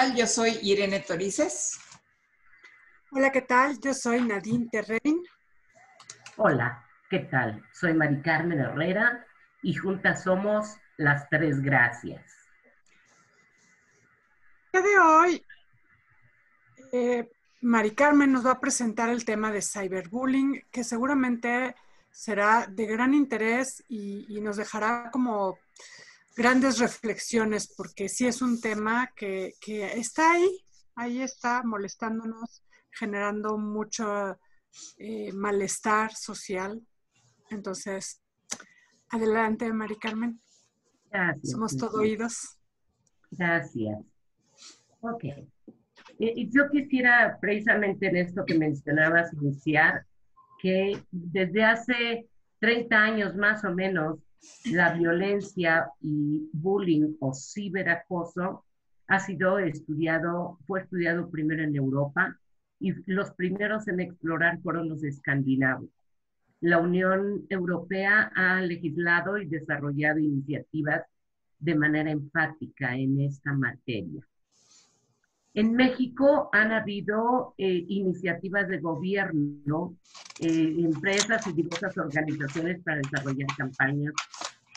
tal? Yo soy Irene Torices. Hola, ¿qué tal? Yo soy Nadine Terrein. Hola, ¿qué tal? Soy Mari Carmen Herrera y juntas somos las tres gracias. El de hoy, eh, Mari Carmen nos va a presentar el tema de cyberbullying, que seguramente será de gran interés y, nos dejará como grandes reflexiones, porque sí es un tema que, está ahí, ahí está molestándonos, generando mucho eh, malestar social. Entonces, adelante, Mari Carmen. Gracias. Somos todo oídos. Gracias. Ok. Y yo quisiera precisamente en esto que mencionabas iniciar, que desde hace 30 años más o menos, la violencia y bullying o ciberacoso ha sido estudiado, fue estudiado primero en Europa y los primeros en explorar fueron los escandinavos. La Unión Europea ha legislado y desarrollado iniciativas de manera enfática en esta materia. En México han habido eh, iniciativas de gobierno, eh, empresas y diversas organizaciones para desarrollar campañas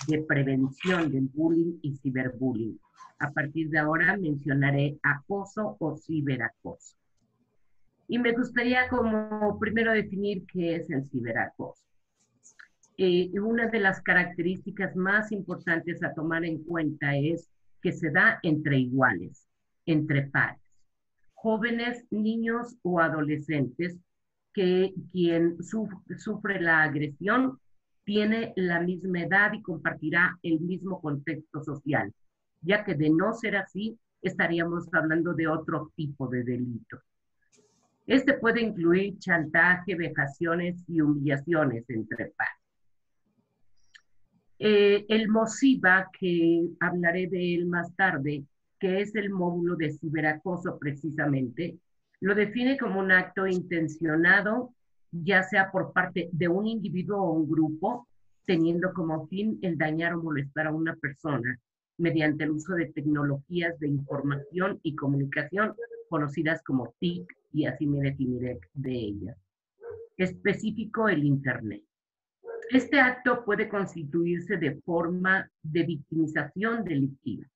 de prevención del bullying y ciberbullying. A partir de ahora mencionaré acoso o ciberacoso. Y me gustaría como primero definir qué es el ciberacoso. Eh, una de las características más importantes a tomar en cuenta es que se da entre iguales, entre pares jóvenes, niños o adolescentes que quien sufre la agresión tiene la misma edad y compartirá el mismo contexto social, ya que de no ser así, estaríamos hablando de otro tipo de delito. Este puede incluir chantaje, vejaciones y humillaciones entre pares. Eh, el MOSIVA, que hablaré de él más tarde, que es el módulo de ciberacoso precisamente, lo define como un acto intencionado, ya sea por parte de un individuo o un grupo, teniendo como fin el dañar o molestar a una persona mediante el uso de tecnologías de información y comunicación conocidas como TIC, y así me definiré de ellas. Específico el Internet. Este acto puede constituirse de forma de victimización delictiva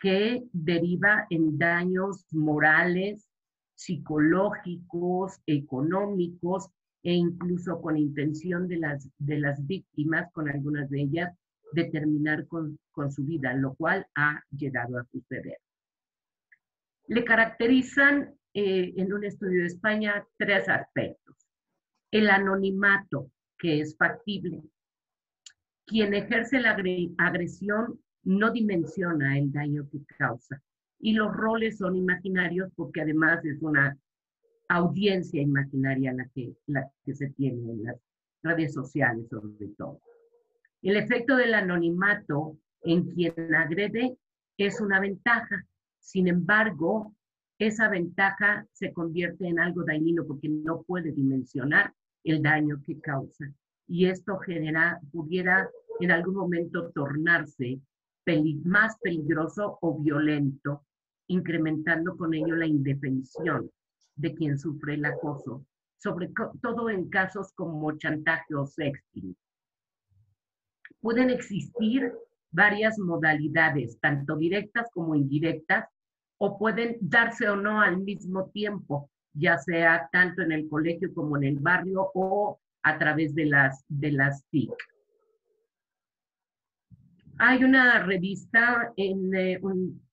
que deriva en daños morales, psicológicos, económicos e incluso con intención de las, de las víctimas, con algunas de ellas, de terminar con, su vida, lo cual ha llegado a suceder. Le caracterizan eh, en un estudio de España tres aspectos. El anonimato, que es factible. Quien ejerce la agresión no dimensiona el daño que causa. Y los roles son imaginarios porque además es una audiencia imaginaria la que, la que se tiene en las redes sociales sobre todo. El efecto del anonimato en quien agrede es una ventaja. Sin embargo, esa ventaja se convierte en algo dañino porque no puede dimensionar el daño que causa. Y esto genera, pudiera en algún momento tornarse más peligroso o violento, incrementando con ello la indefensión de quien sufre el acoso, sobre todo en casos como chantaje o sexting. Pueden existir varias modalidades, tanto directas como indirectas, o pueden darse o no al mismo tiempo, ya sea tanto en el colegio como en el barrio o a través de las, de las TIC. Hay una revista, en eh,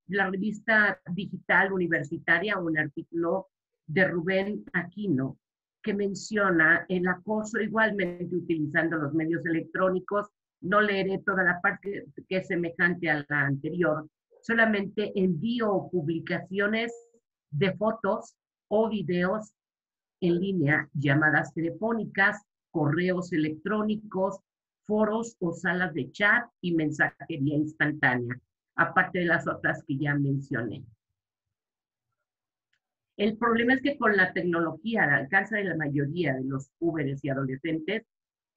la revista digital universitaria, un artículo de Rubén Aquino que menciona el acoso igualmente utilizando los medios electrónicos. No leeré toda la parte que es semejante a la anterior, solamente envío publicaciones de fotos o videos en línea, llamadas telefónicas, correos electrónicos, foros o salas de chat y mensajería instantánea, aparte de las otras que ya mencioné. El problema es que con la tecnología al alcance de la mayoría de los jóvenes y adolescentes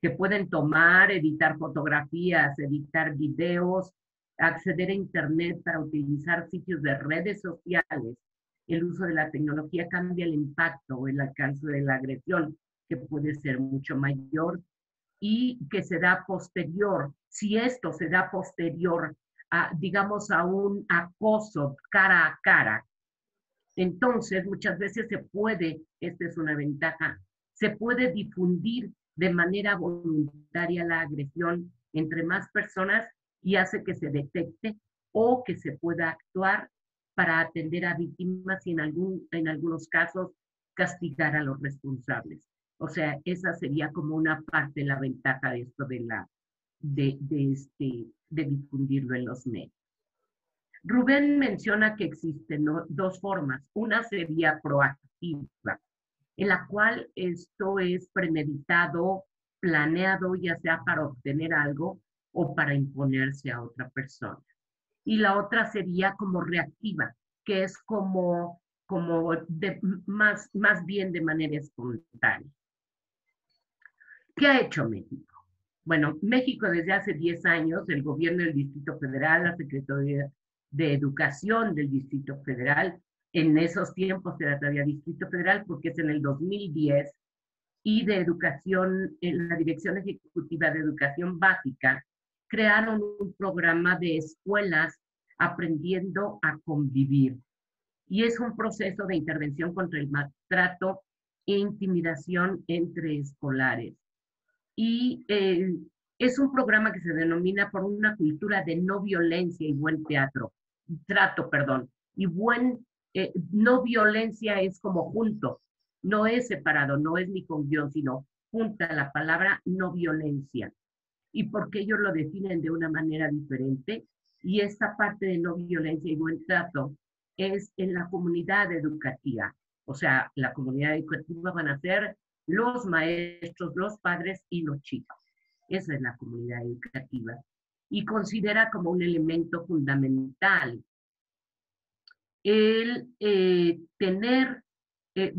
que pueden tomar, editar fotografías, editar videos, acceder a Internet para utilizar sitios de redes sociales, el uso de la tecnología cambia el impacto o el alcance de la agresión, que puede ser mucho mayor y que se da posterior, si esto se da posterior a, digamos, a un acoso cara a cara, entonces muchas veces se puede, esta es una ventaja, se puede difundir de manera voluntaria la agresión entre más personas y hace que se detecte o que se pueda actuar para atender a víctimas y en, algunos casos castigar a los responsables. O sea, esa sería como una parte la ventaja de esto de, la, de, de, este, de difundirlo en los medios. Rubén menciona que existen dos formas. Una sería proactiva, en la cual esto es premeditado, planeado, ya sea para obtener algo o para imponerse a otra persona. Y la otra sería como reactiva, que es como, como de, más, más bien de manera espontánea. ¿Qué ha hecho México? Bueno, México desde hace 10 años, el gobierno del Distrito Federal, la Secretaría de Educación del Distrito Federal, en esos tiempos era todavía Distrito Federal porque es en el 2010, y de Educación, la Dirección Ejecutiva de Educación Básica, crearon un programa de escuelas aprendiendo a convivir. Y es un proceso de intervención contra el maltrato e intimidación entre escolares. Y eh, es un programa que se denomina por una cultura de no violencia y buen teatro, trato, perdón. Y buen, eh, no violencia es como junto, no es separado, no es ni con guion, sino junta la palabra no violencia. Y porque ellos lo definen de una manera diferente, y esta parte de no violencia y buen trato es en la comunidad educativa. O sea, la comunidad educativa van a ser los maestros, los padres y los chicos. Esa es la comunidad educativa. Y considera como un elemento fundamental el eh, tener, eh,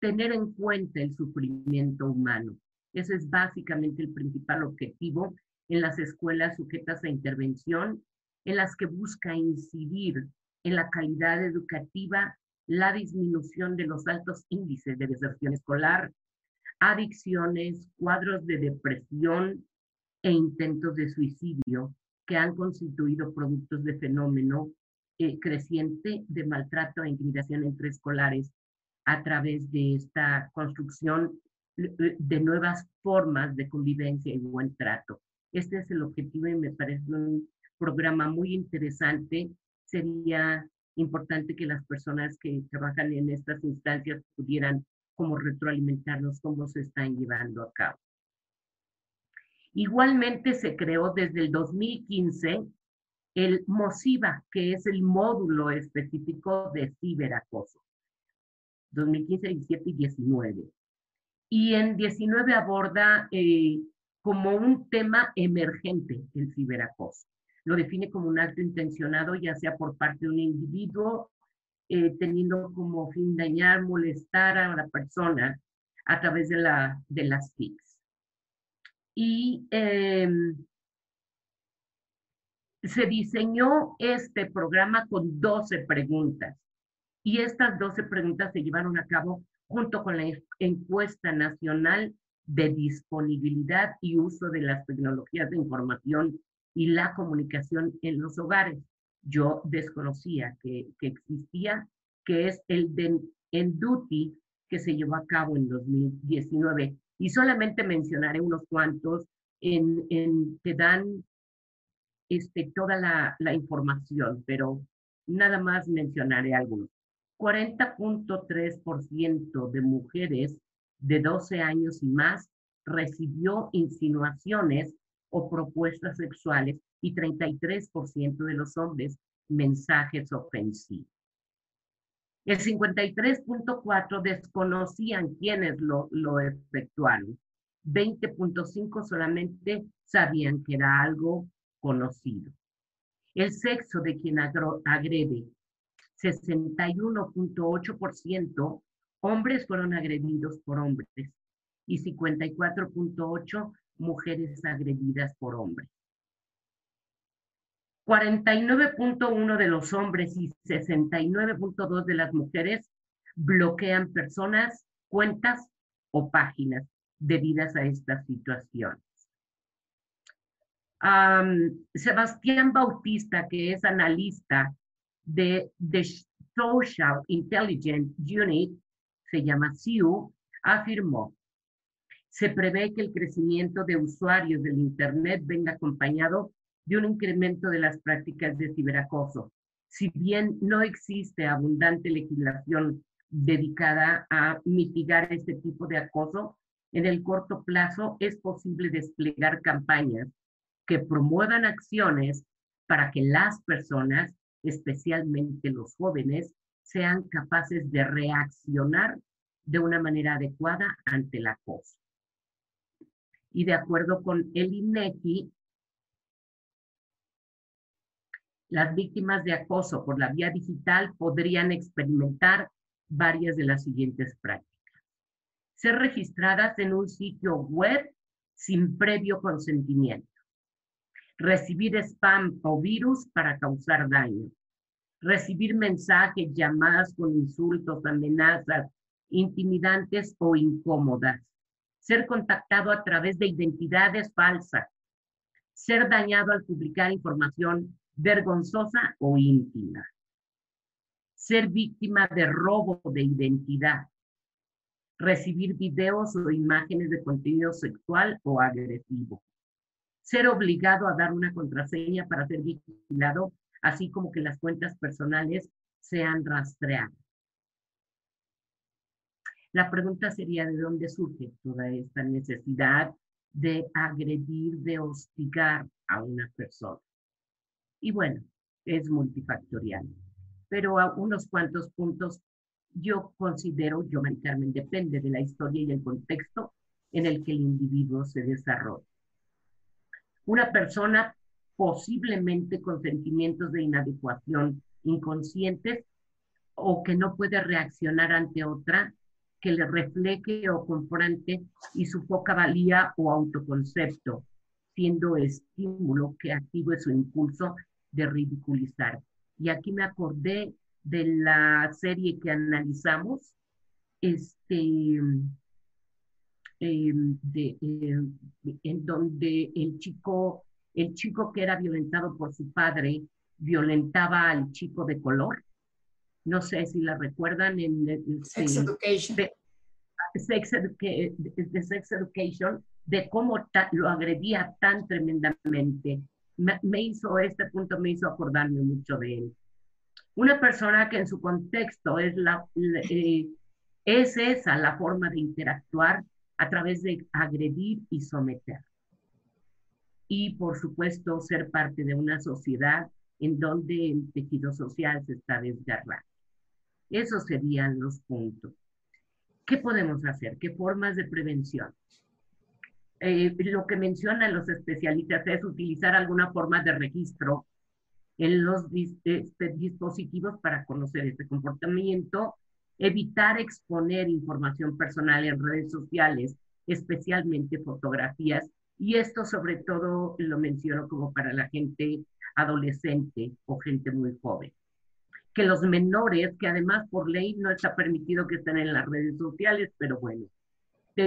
tener en cuenta el sufrimiento humano. Ese es básicamente el principal objetivo en las escuelas sujetas a intervención, en las que busca incidir en la calidad educativa, la disminución de los altos índices de deserción escolar, adicciones, cuadros de depresión e intentos de suicidio que han constituido productos de fenómeno eh, creciente de maltrato e intimidación entre escolares a través de esta construcción eh, de nuevas formas de convivencia y buen trato. Este es el objetivo y me parece un programa muy interesante. Sería importante que las personas que trabajan en estas instancias pudieran como retroalimentarnos cómo se están llevando a cabo. Igualmente se creó desde el 2015 el MOSIVA, que es el módulo específico de ciberacoso. 2015, 17 y 19. Y en 19 aborda eh, como un tema emergente el ciberacoso. Lo define como un acto intencionado, ya sea por parte de un individuo, eh, teniendo como fin dañar, molestar a la persona a través de, la, de las TICs. Y em, se diseñó este programa con 12 preguntas. Y estas 12 preguntas se llevaron a cabo junto con la encuesta nacional de disponibilidad y uso de las tecnologías de información y la comunicación en los hogares. Yo desconocía que, existía, que es el de Enduti que se llevó a cabo en 2019. Y solamente mencionaré unos cuantos en, en que dan este, toda la, la información, pero nada más mencionaré algunos. 40.3% de mujeres de 12 años y más recibió insinuaciones o propuestas sexuales y 33% de los hombres mensajes ofensivos. El 53.4 desconocían quiénes lo, lo efectuaron. 20.5 solamente sabían que era algo conocido. El sexo de quien agrede, 61.8% hombres fueron agredidos por hombres y 54.8 mujeres agredidas por hombres. 49.1 de los hombres y 69.2 de las mujeres bloquean personas, cuentas o páginas debidas a estas situaciones. Sebastián Bautista, que es analista de The Social Intelligence Unit, se llama SIU, afirmó, se prevé que el crecimiento de usuarios del Internet venga acompañado de un incremento de las prácticas de ciberacoso. Si bien no existe abundante legislación dedicada a mitigar este tipo de acoso, en el corto plazo es posible desplegar campañas que promuevan acciones para que las personas, especialmente los jóvenes, sean capaces de reaccionar de una manera adecuada ante el acoso. Y de acuerdo con el INEGI, las víctimas de acoso por la vía digital podrían experimentar varias de las siguientes prácticas. Ser registradas en un sitio web sin previo consentimiento. Recibir spam o virus para causar daño. Recibir mensajes, llamadas con insultos, amenazas, intimidantes o incómodas. Ser contactado a través de identidades falsas. Ser dañado al publicar información vergonzosa o íntima. Ser víctima de robo de identidad. Recibir videos o imágenes de contenido sexual o agresivo. Ser obligado a dar una contraseña para ser vigilado, así como que las cuentas personales sean rastreadas. La pregunta sería de dónde surge toda esta necesidad de agredir, de hostigar a una persona. Y bueno, es multifactorial. Pero a unos cuantos puntos yo considero, yo, Mari Carmen, depende de la historia y el contexto en el que el individuo se desarrolla. Una persona posiblemente con sentimientos de inadecuación inconscientes o que no puede reaccionar ante otra que le refleje o confronte y su poca valía o autoconcepto, siendo estímulo que active su impulso de ridiculizar. Y aquí me acordé de la serie que analizamos, este, em, de, em, en donde el chico, el chico que era violentado por su padre violentaba al chico de color. No sé si la recuerdan en Sex Education. De, sex, de sex Education, de cómo lo agredía tan tremendamente me, hizo, este punto me hizo acordarme mucho de él. Una persona que en su contexto es, la, eh, es esa la forma de interactuar a través de agredir y someter. Y por supuesto ser parte de una sociedad en donde el tejido social se está desgarrando. Esos serían los puntos. ¿Qué podemos hacer? ¿Qué formas de prevención? Eh, lo que mencionan los especialistas es utilizar alguna forma de registro en los este, dispositivos para conocer este comportamiento, evitar exponer información personal en redes sociales, especialmente fotografías, y esto sobre todo lo menciono como para la gente adolescente o gente muy joven. Que los menores, que además por ley no está permitido que estén en las redes sociales, pero bueno,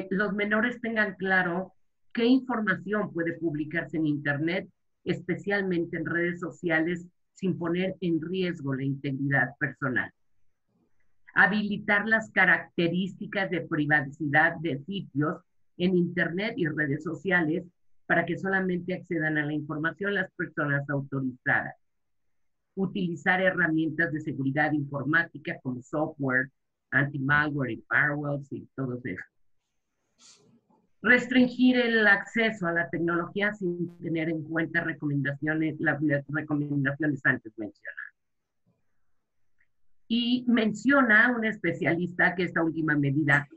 los menores tengan claro qué información puede publicarse en Internet, especialmente en redes sociales, sin poner en riesgo la integridad personal. Habilitar las características de privacidad de sitios en Internet y redes sociales para que solamente accedan a la información las personas autorizadas. Utilizar herramientas de seguridad informática como software, anti-malware y firewalls y todo eso restringir el acceso a la tecnología sin tener en cuenta recomendaciones, las recomendaciones antes mencionadas. Y menciona un especialista que esta última medida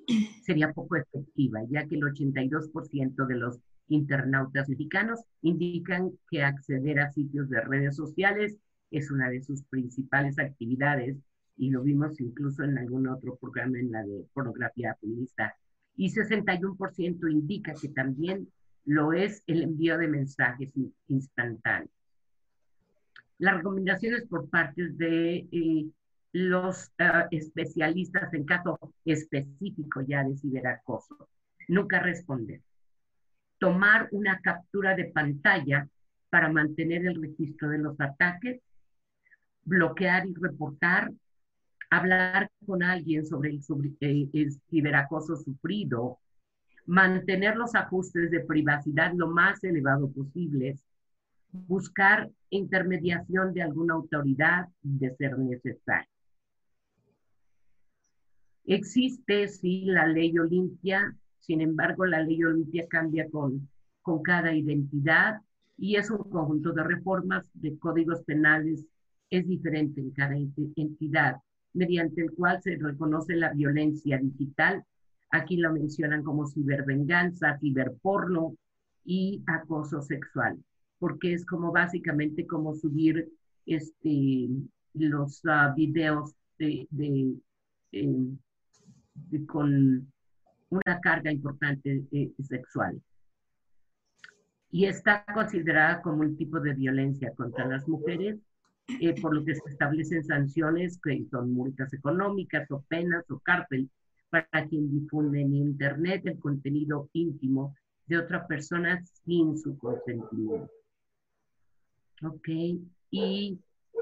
sería poco efectiva, ya que el 82% de los internautas mexicanos indican que acceder a sitios de redes sociales es una de sus principales actividades y lo vimos incluso en algún otro programa en la de pornografía feminista y 61% indica que también lo es el envío de mensajes instantáneos. las recomendaciones por parte de eh, los ah, especialistas en caso específico ya de ciberacoso. Nunca responder. Tomar una captura de pantalla para mantener el registro de los ataques, bloquear y reportar, hablar con alguien sobre el, eh, el ciberacoso sufrido, mantener los ajustes de privacidad lo más elevado posibles, buscar intermediación de alguna autoridad de ser necesario. Existe, sí, la ley Olimpia, sin embargo, la ley Olimpia cambia con, con cada identidad y es un conjunto de reformas de códigos penales, es diferente en cada entidad, mediante el cual se reconoce la violencia digital. Aquí lo mencionan como cibervenganza, ciberporno y acoso sexual porque es como básicamente como subir este, los uh, videos de, em, con una carga importante eh, sexual. Y está considerada como un tipo de violencia contra las mujeres, eh, por lo que se establecen sanciones que son multas económicas o penas o cárcel para quien difunde en Internet el contenido íntimo de otra persona sin su consentimiento. Ok, y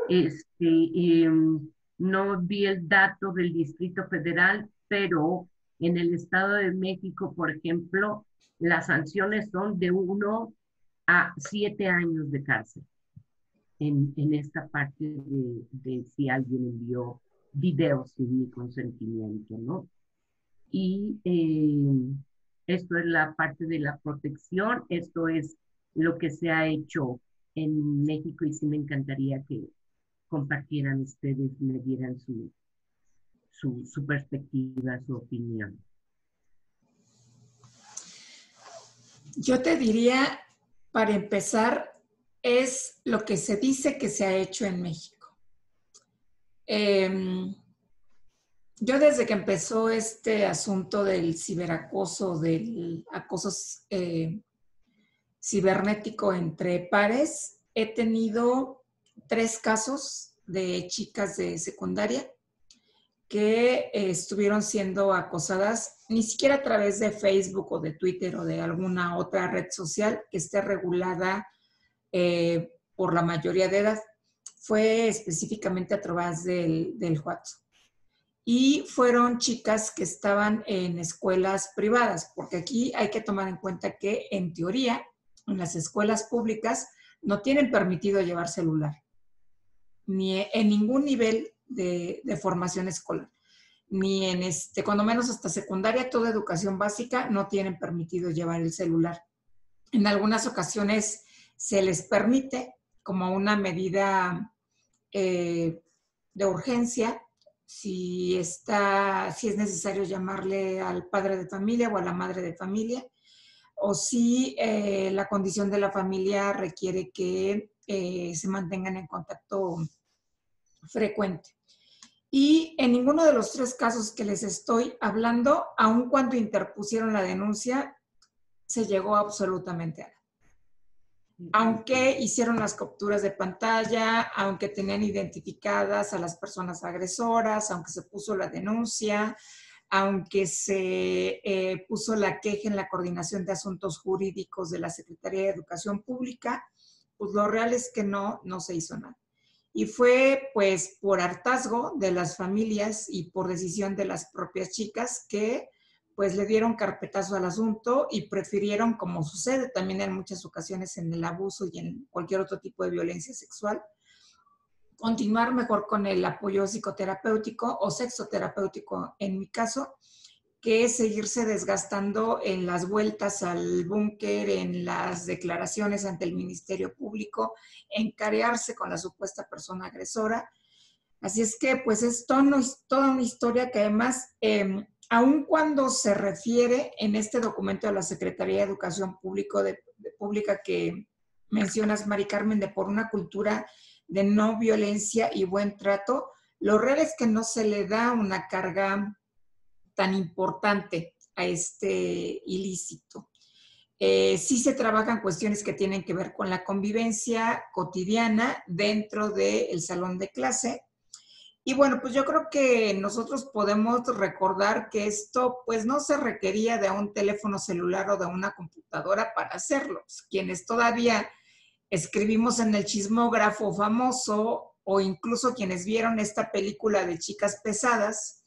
este, em, no vi el dato del Distrito Federal, pero en el Estado de México, por ejemplo, las sanciones son de uno a siete años de cárcel en, esta parte de, si alguien envió videos sin mi consentimiento, ¿no? Y em, esto es la parte de la protección, esto es lo que se ha hecho en México y sí me encantaría que compartieran ustedes, me dieran su, su, perspectiva, su opinión. Yo te diría, para empezar, es lo que se dice que se ha hecho en México. Em, yo desde que empezó este asunto del ciberacoso, del acoso eh, cibernético entre pares, he tenido tres casos de chicas de secundaria que eh, estuvieron siendo acosadas ni siquiera a través de Facebook o de Twitter o de alguna otra red social que esté regulada eh, por la mayoría de edad. Fue específicamente a través del, del WhatsApp. Y fueron chicas que estaban en escuelas privadas, porque aquí hay que tomar en cuenta que en teoría en las escuelas públicas no tienen permitido llevar celular, ni en ningún nivel de, formación escolar, ni en este, cuando menos hasta secundaria, toda educación básica no tienen permitido llevar el celular. En algunas ocasiones se les permite como una medida eh, de urgencia si está, si es necesario llamarle al padre de familia o a la madre de familia o si eh, la condición de la familia requiere que eh, se mantengan en contacto frecuente. Y en ninguno de los tres casos que les estoy hablando, aun cuando interpusieron la denuncia, se llegó absolutamente a. Aunque hicieron las capturas de pantalla, aunque tenían identificadas a las personas agresoras, aunque se puso la denuncia, aunque se eh, puso la queja en la coordinación de asuntos jurídicos de la Secretaría de Educación Pública, pues lo real es que no, no se hizo nada. Y fue pues por hartazgo de las familias y por decisión de las propias chicas que pues le dieron carpetazo al asunto y prefirieron, como sucede también en muchas ocasiones en el abuso y en cualquier otro tipo de violencia sexual, continuar mejor con el apoyo psicoterapéutico o sexoterapéutico en mi caso, que es seguirse desgastando en las vueltas al búnker, en las declaraciones ante el Ministerio Público, en carearse con la supuesta persona agresora. Así es que, pues, es toda una historia que además, eh, aun cuando se refiere en este documento de la Secretaría de Educación Pública que mencionas, Mari Carmen, de por una cultura de no violencia y buen trato, lo real es que no se le da una carga tan importante a este ilícito. Eh, sí se trabajan cuestiones que tienen que ver con la convivencia cotidiana dentro del salón de clase. Y bueno, pues yo creo que nosotros podemos recordar que esto pues no se requería de un teléfono celular o de una computadora para hacerlo. Quienes todavía escribimos en el chismógrafo famoso o incluso quienes vieron esta película de chicas pesadas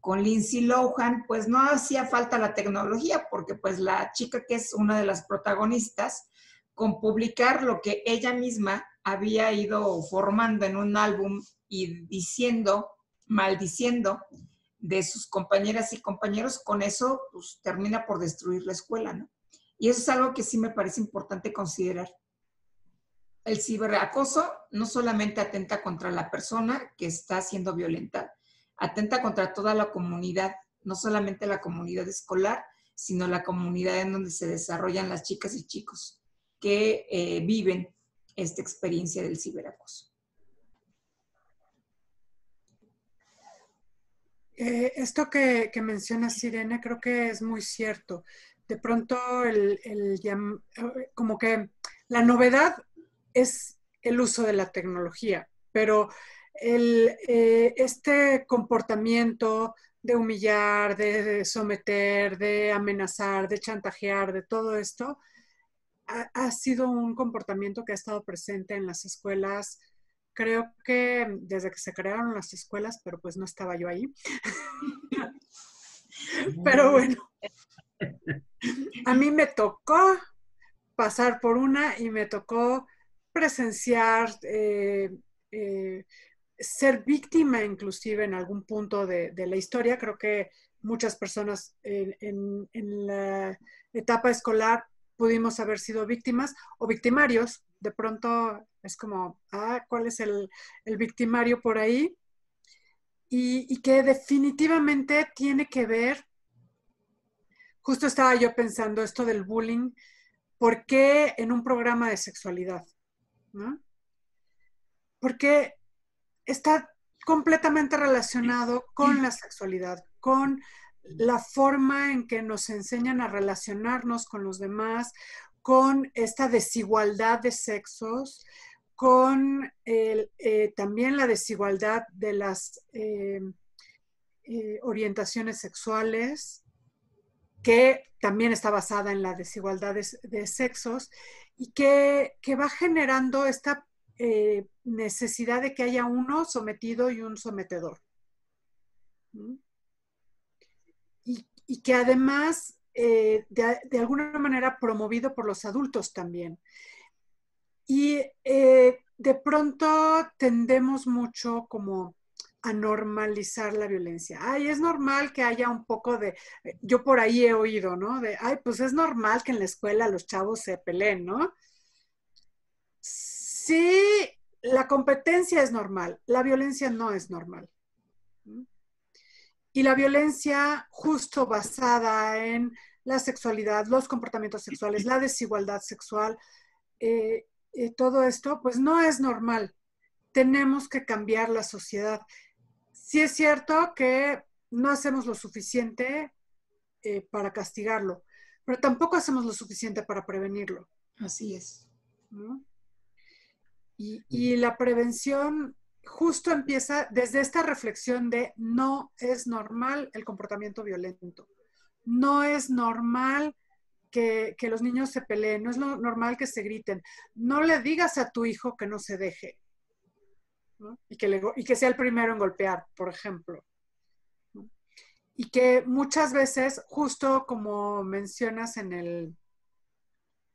con Lindsay Lohan, pues no hacía falta la tecnología porque pues la chica que es una de las protagonistas, con publicar lo que ella misma había ido formando en un álbum y diciendo, maldiciendo de sus compañeras y compañeros, con eso pues termina por destruir la escuela, ¿no? Y eso es algo que sí me parece importante considerar el ciberacoso no solamente atenta contra la persona que está siendo violentada, atenta contra toda la comunidad, no solamente la comunidad escolar, sino la comunidad en donde se desarrollan las chicas y chicos que eh, viven esta experiencia del ciberacoso. Eh, esto que, que mencionas, Sirene, creo que es muy cierto. De pronto, el, el, como que la novedad es el uso de la tecnología, pero eh, este comportamiento de humillar, de, someter, de amenazar, de chantajear, de todo esto, ha, sido un comportamiento que ha estado presente en las escuelas, creo que desde que se crearon las escuelas, pero pues no estaba yo ahí. pero bueno, a mí me tocó pasar por una y me tocó presenciar, eh, eh, ser víctima inclusive en algún punto de, la historia. Creo que muchas personas en, la etapa escolar pudimos haber sido víctimas o victimarios. De pronto es como, ah, ¿cuál es el, victimario por ahí? Y, que definitivamente tiene que ver, justo estaba yo pensando esto del bullying, ¿por qué en un programa de sexualidad? Porque está completamente relacionado con la sexualidad, con la forma en que nos enseñan a relacionarnos con los demás, con esta desigualdad de sexos, con eh, también la desigualdad de las eh, eh, orientaciones sexuales, que también está basada en la desigualdad de sexos, y que, va generando esta necesidad de que haya uno sometido y un sometedor. Y, que además, eh, de, alguna manera, promovido por los adultos también. Y eh, de pronto tendemos mucho como a normalizar la violencia. Ay, es normal que haya un poco de, yo por ahí he oído, ¿no? De, ay, pues es normal que en la escuela los chavos se peleen, ¿no? Sí, la competencia es normal, la violencia no es normal. Y la violencia justo basada en la sexualidad, los comportamientos sexuales, la desigualdad sexual, eh, eh, todo esto, pues no es normal. Tenemos que cambiar la sociedad sí es cierto que no hacemos lo suficiente eh, para castigarlo, pero tampoco hacemos lo suficiente para prevenirlo. Así es. Y, la prevención justo empieza desde esta reflexión de no es normal el comportamiento violento, no es normal que, los niños se peleen, no es normal que se griten, no le digas a tu hijo que no se deje, y, que y que sea el primero en golpear, por ejemplo. Y que muchas veces, justo como mencionas en, el,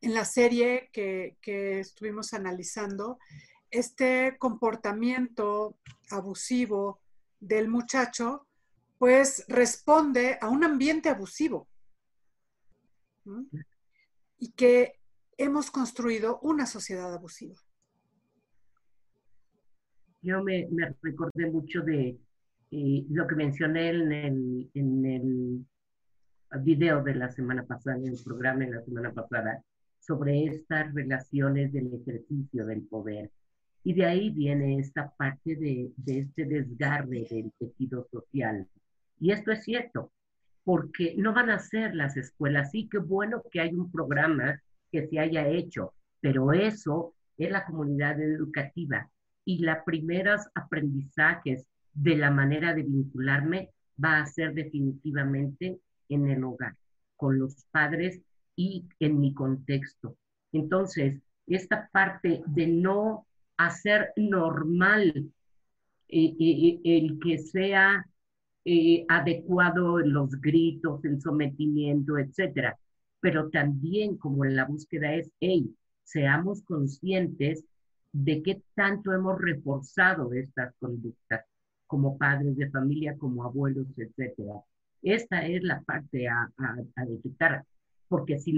en la serie que, que estuvimos analizando, este comportamiento abusivo del muchacho, pues responde a un ambiente abusivo. Y que hemos construido una sociedad abusiva yo me, recordé mucho de eh, lo que mencioné en el, video de la semana pasada, en el programa de la semana pasada, sobre estas relaciones del ejercicio del poder. Y de ahí viene esta parte de este desgarre del tejido social. Y esto es cierto. Porque no van a ser las escuelas. Sí, qué bueno que hay un programa que se haya hecho, pero eso es la comunidad educativa. Y los primeros aprendizajes de la manera de vincularme va a ser definitivamente en el hogar, con los padres y en mi contexto. Entonces, esta parte de no hacer normal eh, eh, el que sea eh, adecuado los gritos, el sometimiento, etcétera. Pero también como en la búsqueda es, hey, seamos conscientes de qué tanto hemos reforzado estas conductas como padres de familia, como abuelos, etcétera. Esta es la parte a, a detectar, porque si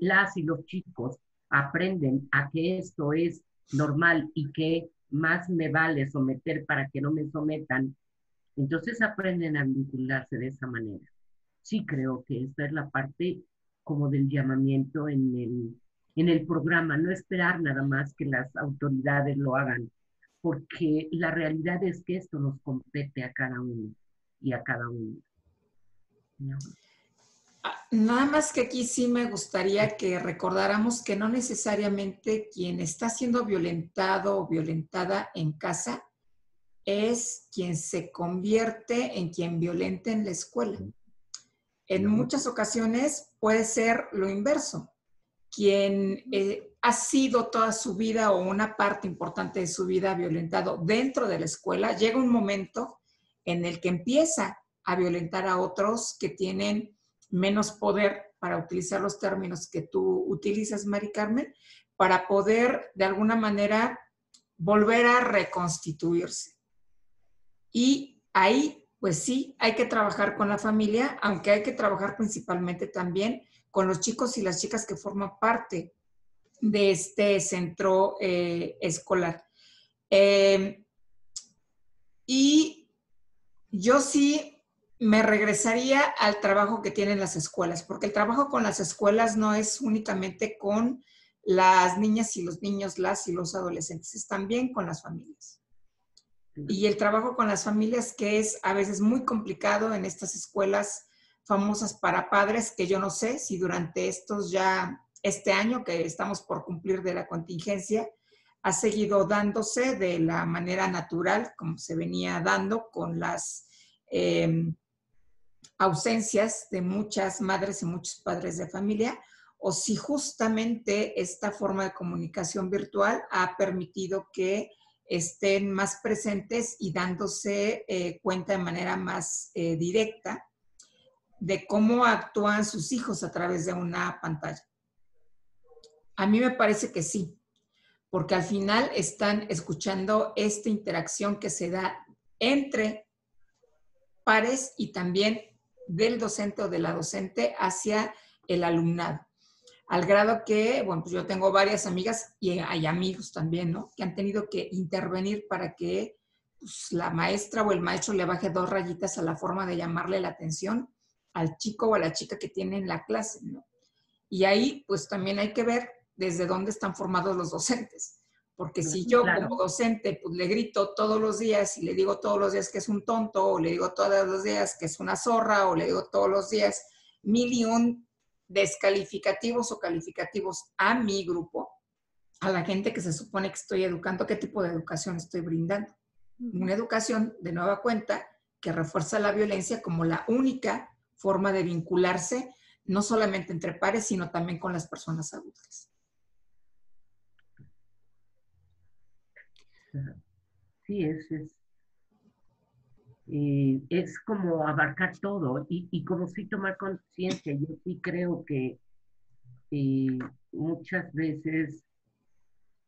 las y los chicos aprenden a que esto es normal y que más me vale someter para que no me sometan, entonces aprenden a vincularse de esa manera. Sí creo que esta es la parte como del llamamiento en el, en el programa, no esperar nada más que las autoridades lo hagan, porque la realidad es que esto nos compete a cada uno y a cada uno. Nada más que aquí sí me gustaría que recordáramos que no necesariamente quien está siendo violentado o violentada en casa es quien se convierte en quien violenta en la escuela. En muchas ocasiones puede ser lo inverso. Quien eh, ha sido toda su vida o una parte importante de su vida violentado dentro de la escuela, llega un momento en el que empieza a violentar a otros que tienen menos poder, para utilizar los términos que tú utilizas, Mari Carmen, para poder de alguna manera volver a reconstituirse. Y ahí, pues sí, hay que trabajar con la familia, aunque hay que trabajar principalmente también con los chicos y las chicas que forman parte de este centro eh, escolar. Em, y yo sí me regresaría al trabajo que tienen las escuelas, porque el trabajo con las escuelas no es únicamente con las niñas y los niños, las y los adolescentes, es también con las familias y el trabajo con las familias que es a veces muy complicado en estas escuelas famosas para padres que yo no sé si durante estos ya, este año que estamos por cumplir de la contingencia, ha seguido dándose de la manera natural como se venía dando con las em, ausencias de muchas madres y muchos padres de familia, o si justamente esta forma de comunicación virtual ha permitido que estén más presentes y dándose eh, cuenta de manera más eh, directa de cómo actúan sus hijos a través de una pantalla. A mí me parece que sí, porque al final están escuchando esta interacción que se da entre pares y también del docente o de la docente hacia el alumnado al grado que, bueno, pues yo tengo varias amigas y hay amigos también, ¿no? Que han tenido que intervenir para que pues, la maestra o el maestro le baje dos rayitas a la forma de llamarle la atención al chico o a la chica que tiene en la clase, ¿no? Y ahí, pues también hay que ver desde dónde están formados los docentes. Porque si yo como docente pues le grito todos los días y le digo todos los días que es un tonto, o le digo todos los días que es una zorra, o le digo todos los días mil y un descalificativos o calificativos a mi grupo, a la gente que se supone que estoy educando, qué tipo de educación estoy brindando. Una educación, de nueva cuenta, que refuerza la violencia como la única forma de vincularse, no solamente entre pares, sino también con las personas adultas. Sí, es, es eh, es como abarcar todo y, y como si tomar conciencia. Yo sí creo que eh, muchas veces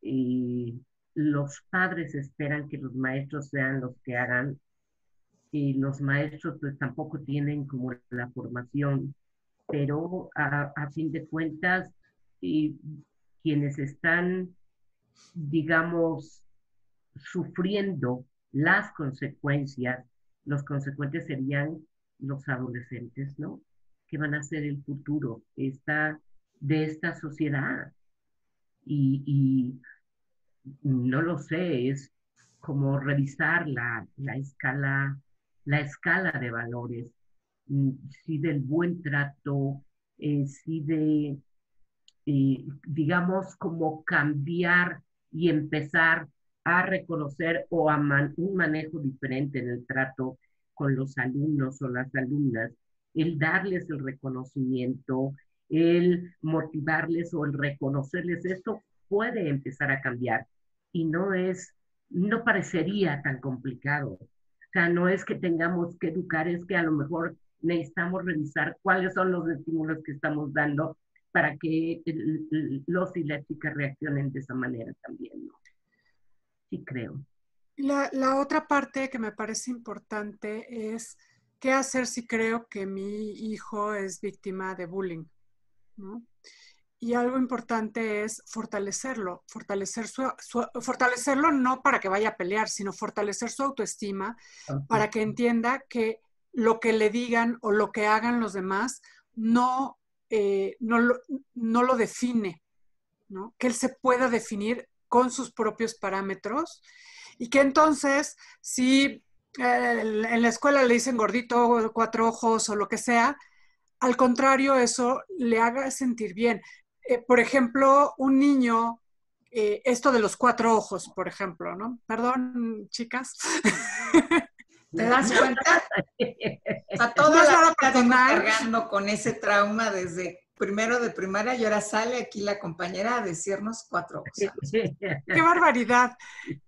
eh, los padres esperan que los maestros sean los que hagan y los maestros pues tampoco tienen como la formación, pero a, a fin de cuentas quienes están, digamos, sufriendo las consecuencias los consecuentes serían los adolescentes, ¿no? Que van a ser el futuro de esta sociedad. Y, no lo sé, es como revisar la, la, escala, la escala de valores mm, sí del buen trato, eh, sí de, eh, digamos, como cambiar y empezar a reconocer o a un manejo diferente en el trato con los alumnos o las alumnas, el darles el reconocimiento, el motivarles o el reconocerles, esto puede empezar a cambiar y no es, no parecería tan complicado. O sea, no es que tengamos que educar, es que a lo mejor necesitamos revisar cuáles son los estímulos que estamos dando para que los y las chicas reaccionen de esa manera también, ¿no? Sí, creo. La, la otra parte que me parece importante es qué hacer si creo que mi hijo es víctima de bullying. ¿no? Y algo importante es fortalecerlo, fortalecer su, fortalecerlo no para que vaya a pelear, sino fortalecer su autoestima para que entienda que lo que le digan o lo que hagan los demás no, eh, no, lo, no lo define, ¿no? que él se pueda definir con sus propios parámetros y que entonces si eh, en la escuela le dicen gordito, cuatro ojos o lo que sea, al contrario, eso le haga sentir bien. Eh, por ejemplo, un niño, eh, esto de los cuatro ojos, por ejemplo, ¿no? Perdón, chicas. ¿Te das cuenta? A toda la vida cargando con ese trauma desde primero de primaria y ahora sale aquí la compañera a decirnos cuatro cosas. ¡Qué barbaridad!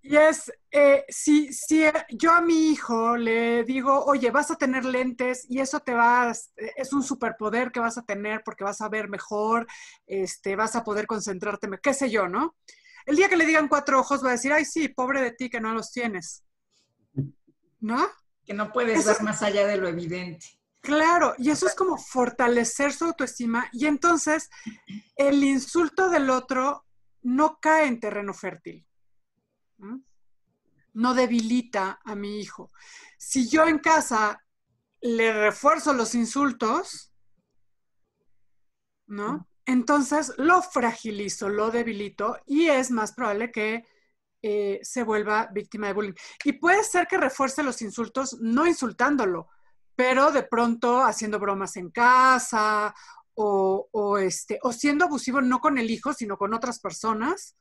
Y es, eh, si, si yo a mi hijo le digo, oye, vas a tener lentes y eso te va, es un superpoder que vas a tener porque vas a ver mejor, este, vas a poder concentrarte, qué sé yo, ¿no? El día que le digan cuatro ojos va a decir, ay, sí, pobre de ti que no los tienes. ¿No? Que no puedes ver más allá de lo evidente. Claro, y eso es como fortalecer su autoestima y entonces el insulto del otro no cae en terreno fértil, no, debilita a mi hijo. Si yo en casa le refuerzo los insultos, ¿no? Entonces lo fragilizo, lo debilito y es más probable que eh, se vuelva víctima de bullying. Y puede ser que refuerce los insultos no insultándolo, pero de pronto haciendo bromas en casa o, este, o siendo abusivo no con el hijo, sino con otras personas,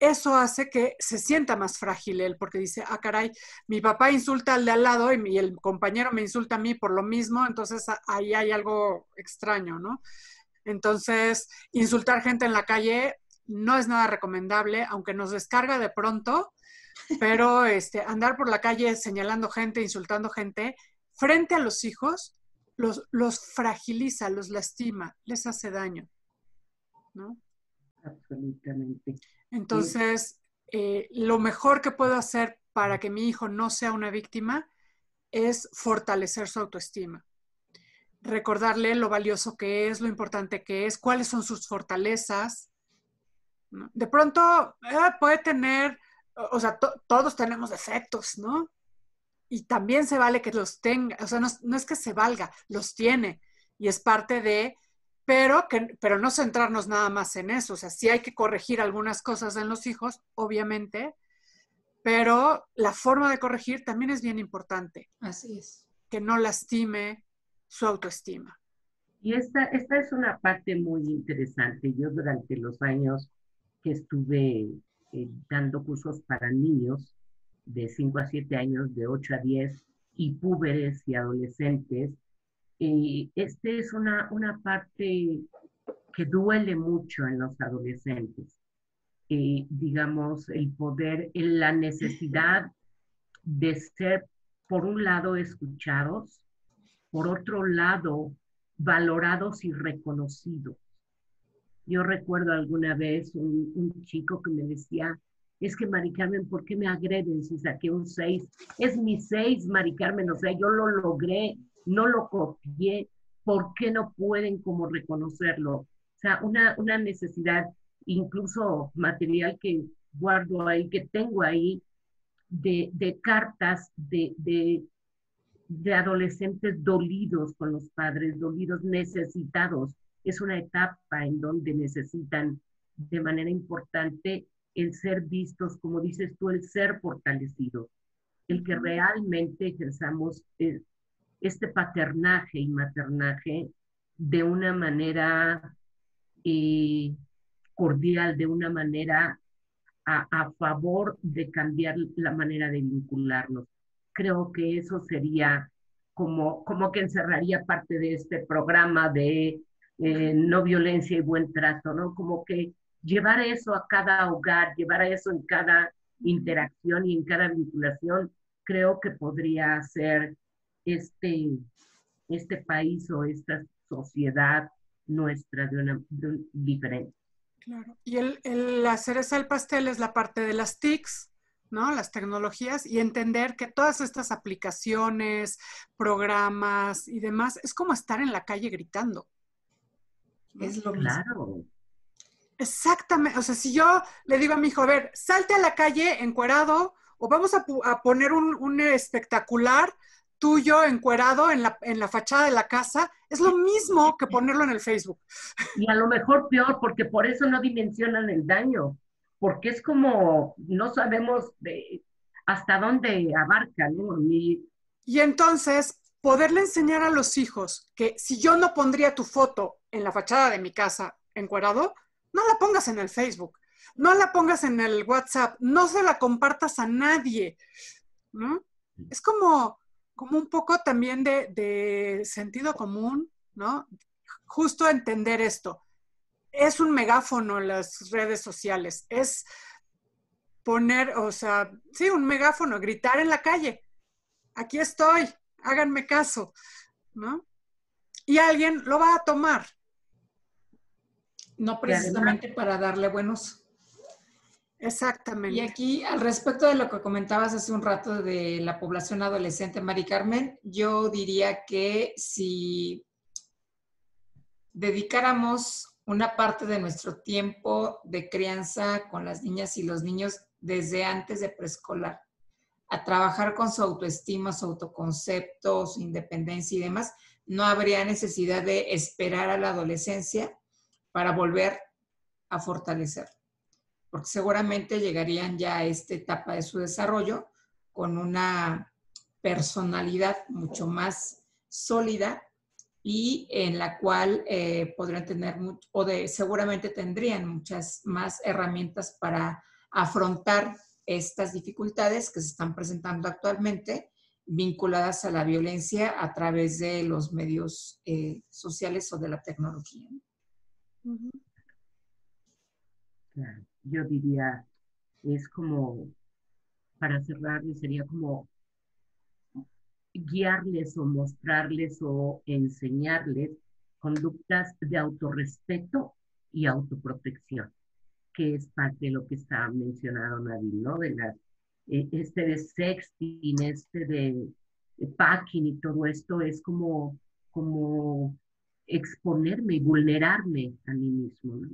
eso hace que se sienta más frágil él, porque dice, ah, caray, mi papá insulta al de al lado y, el compañero me insulta a mí por lo mismo, entonces ahí hay algo extraño, ¿no? Entonces, insultar gente en la calle no es nada recomendable, aunque nos descarga de pronto, pero este, andar por la calle señalando gente, insultando gente, frente a los hijos, los, los fragiliza, los lastima, les hace daño. ¿no? Absolutamente. Entonces, eh, lo mejor que puedo hacer para que mi hijo no sea una víctima es fortalecer su autoestima. Recordarle lo valioso que es, lo importante que es, cuáles son sus fortalezas. De pronto eh, puede tener, o sea, todos tenemos defectos, ¿no? Y también se vale que los tenga, o sea, no, es que se valga, los tiene y es parte de, pero, que, pero no centrarnos nada más en eso, o sea, sí hay que corregir algunas cosas en los hijos, obviamente, pero la forma de corregir también es bien importante. Así es. Que no lastime su autoestima. Y esta, esta es una parte muy interesante. Yo durante los años que estuve eh, dando cursos para niños, de 5 a 7 años, de 8 a 10, y púberes y adolescentes. Y este es una, una parte que duele mucho en los adolescentes. Eh, digamos, el poder, la necesidad de ser, por un lado, escuchados, por otro lado, valorados y reconocidos. Yo recuerdo alguna vez un, un chico que me decía, es que Mari Carmen, ¿por qué me agreden si saqué un 6? Es mi 6, Mari Carmen, o sea, yo lo logré, no lo copié, ¿por qué no pueden como reconocerlo? O sea, una, una necesidad incluso material que guardo ahí, que tengo ahí, de, de cartas de, de, de adolescentes dolidos con los padres, dolidos, necesitados. Es una etapa en donde necesitan de manera importante el ser vistos, como dices tú, el ser fortalecido, el que realmente ejerzamos este paternaje y maternaje de una manera eh, cordial, de una manera a, favor de cambiar la manera de vincularnos. Creo que eso sería como, como que encerraría parte de este programa de eh, no violencia y buen trato, ¿no? Como que llevar eso a cada hogar, llevar eso en cada interacción y en cada vinculación, creo que podría ser este, este país o esta sociedad nuestra de una, diferente. Claro. Y el, el, la cereza del pastel es la parte de las TICs, ¿no? Las tecnologías y entender que todas estas aplicaciones, programas y demás, es como estar en la calle gritando. Es lo claro. Exactamente. O sea, si yo le digo a mi hijo, a ver, salte a la calle encuerado o vamos a, a poner un, un, espectacular tuyo encuerado en la, en la fachada de la casa, es lo mismo que ponerlo en el Facebook. Y a lo mejor peor, porque por eso no dimensionan el daño, porque es como, no sabemos de, hasta dónde abarca, ¿no? Y, y entonces, poderle enseñar a los hijos que si yo no pondría tu foto en la fachada de mi casa encuerado, no la pongas en el Facebook, no la pongas en el WhatsApp, no se la compartas a nadie, ¿no? Es como, como un poco también de, sentido común, ¿no? Justo entender esto. Es un megáfono en las redes sociales, es poner, o sea, sí, un megáfono, gritar en la calle. Aquí estoy, háganme caso, ¿no? Y alguien lo va a tomar. No precisamente para darle buenos Exactamente. Y aquí, al respecto de lo que comentabas hace un rato de la población adolescente, Mari Carmen, yo diría que si dedicáramos una parte de nuestro tiempo de crianza con las niñas y los niños desde antes de preescolar, a trabajar con su autoestima, su autoconcepto, su independencia y demás, no habría necesidad de esperar a la adolescencia para volver a fortalecer porque seguramente llegarían ya a esta etapa de su desarrollo con una personalidad mucho más sólida y en la cual eh, podrían tener, o de, seguramente tendrían muchas más herramientas para afrontar estas dificultades que se están presentando actualmente vinculadas a la violencia a través de los medios eh, sociales o de la tecnología yo diría, es como, para cerrar, sería como guiarles o mostrarles o enseñarles conductas de autorrespeto y autoprotección, que es parte de lo que está mencionado Nadine, ¿no? De la, eh, este de sexting, este de, packing y todo esto es como, como exponerme y vulnerarme a mí mismo, ¿no?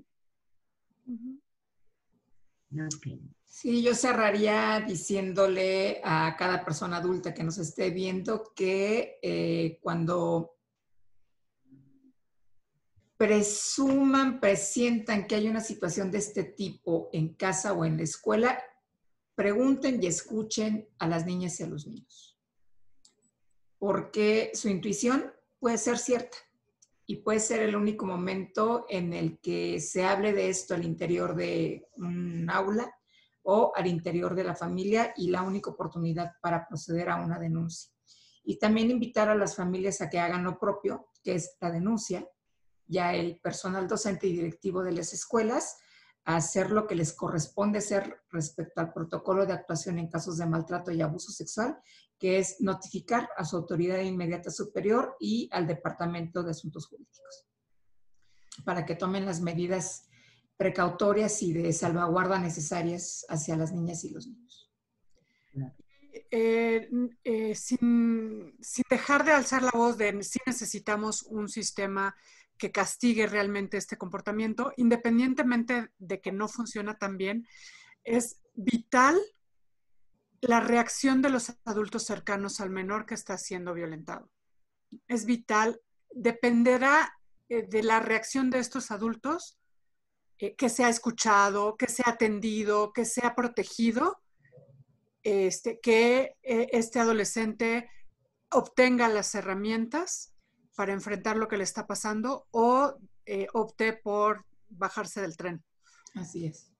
Sí, yo cerraría diciéndole a cada persona adulta que nos esté viendo que eh, cuando presuman, presientan que hay una situación de este tipo en casa o en la escuela, pregunten y escuchen a las niñas y a los niños. Porque su intuición puede ser cierta y puede ser el único momento en el que se hable de esto al interior de un aula o al interior de la familia y la única oportunidad para proceder a una denuncia. Y también invitar a las familias a que hagan lo propio, que es la denuncia, ya el personal docente y directivo de las escuelas a hacer lo que les corresponde hacer respecto al protocolo de actuación en casos de maltrato y abuso sexual que es notificar a su autoridad inmediata superior y al Departamento de Asuntos Jurídicos para que tomen las medidas precautorias y de salvaguarda necesarias hacia las niñas y los niños. Eh, eh, sin, sin, dejar de alzar la voz de si necesitamos un sistema que castigue realmente este comportamiento, independientemente de que no funciona tan bien, es vital la reacción de los adultos cercanos al menor que está siendo violentado. Es vital, dependerá eh, de la reacción de estos adultos, eh, que sea escuchado, que sea atendido, que sea protegido, este, que eh, este adolescente obtenga las herramientas para enfrentar lo que le está pasando o eh, opte por bajarse del tren. Así es.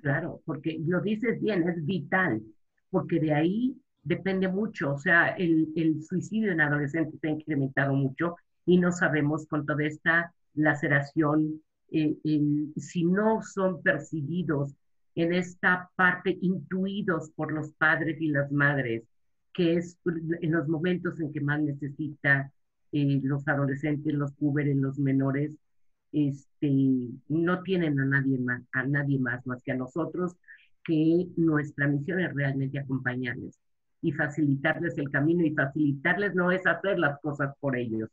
Claro, porque lo dices bien, es vital, porque de ahí depende mucho, o sea, el, el suicidio en adolescentes se ha incrementado mucho y no sabemos con toda esta laceración, eh, si no son percibidos en esta parte, intuidos por los padres y las madres, que es en los momentos en que más necesita eh, los adolescentes, los jóvenes, los menores, este, no tienen a nadie más, a nadie más más que a nosotros, que nuestra misión es realmente acompañarles y facilitarles el camino y facilitarles no es hacer las cosas por ellos,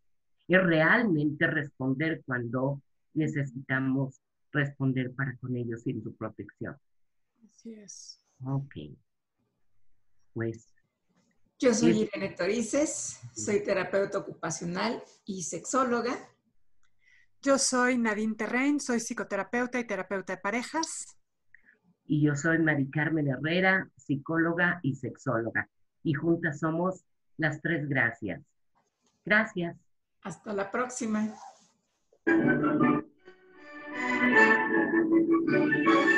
es realmente responder cuando necesitamos responder para con ellos y su protección. Así es. Ok. Pues. Yo soy Irene Torices, soy terapeuta ocupacional y sexóloga. Yo soy Nadine Terrein, soy psicoterapeuta y terapeuta de parejas. Y yo soy Mari Carmen Herrera, psicóloga y sexóloga. Y juntas somos las tres gracias. Gracias. Hasta la próxima.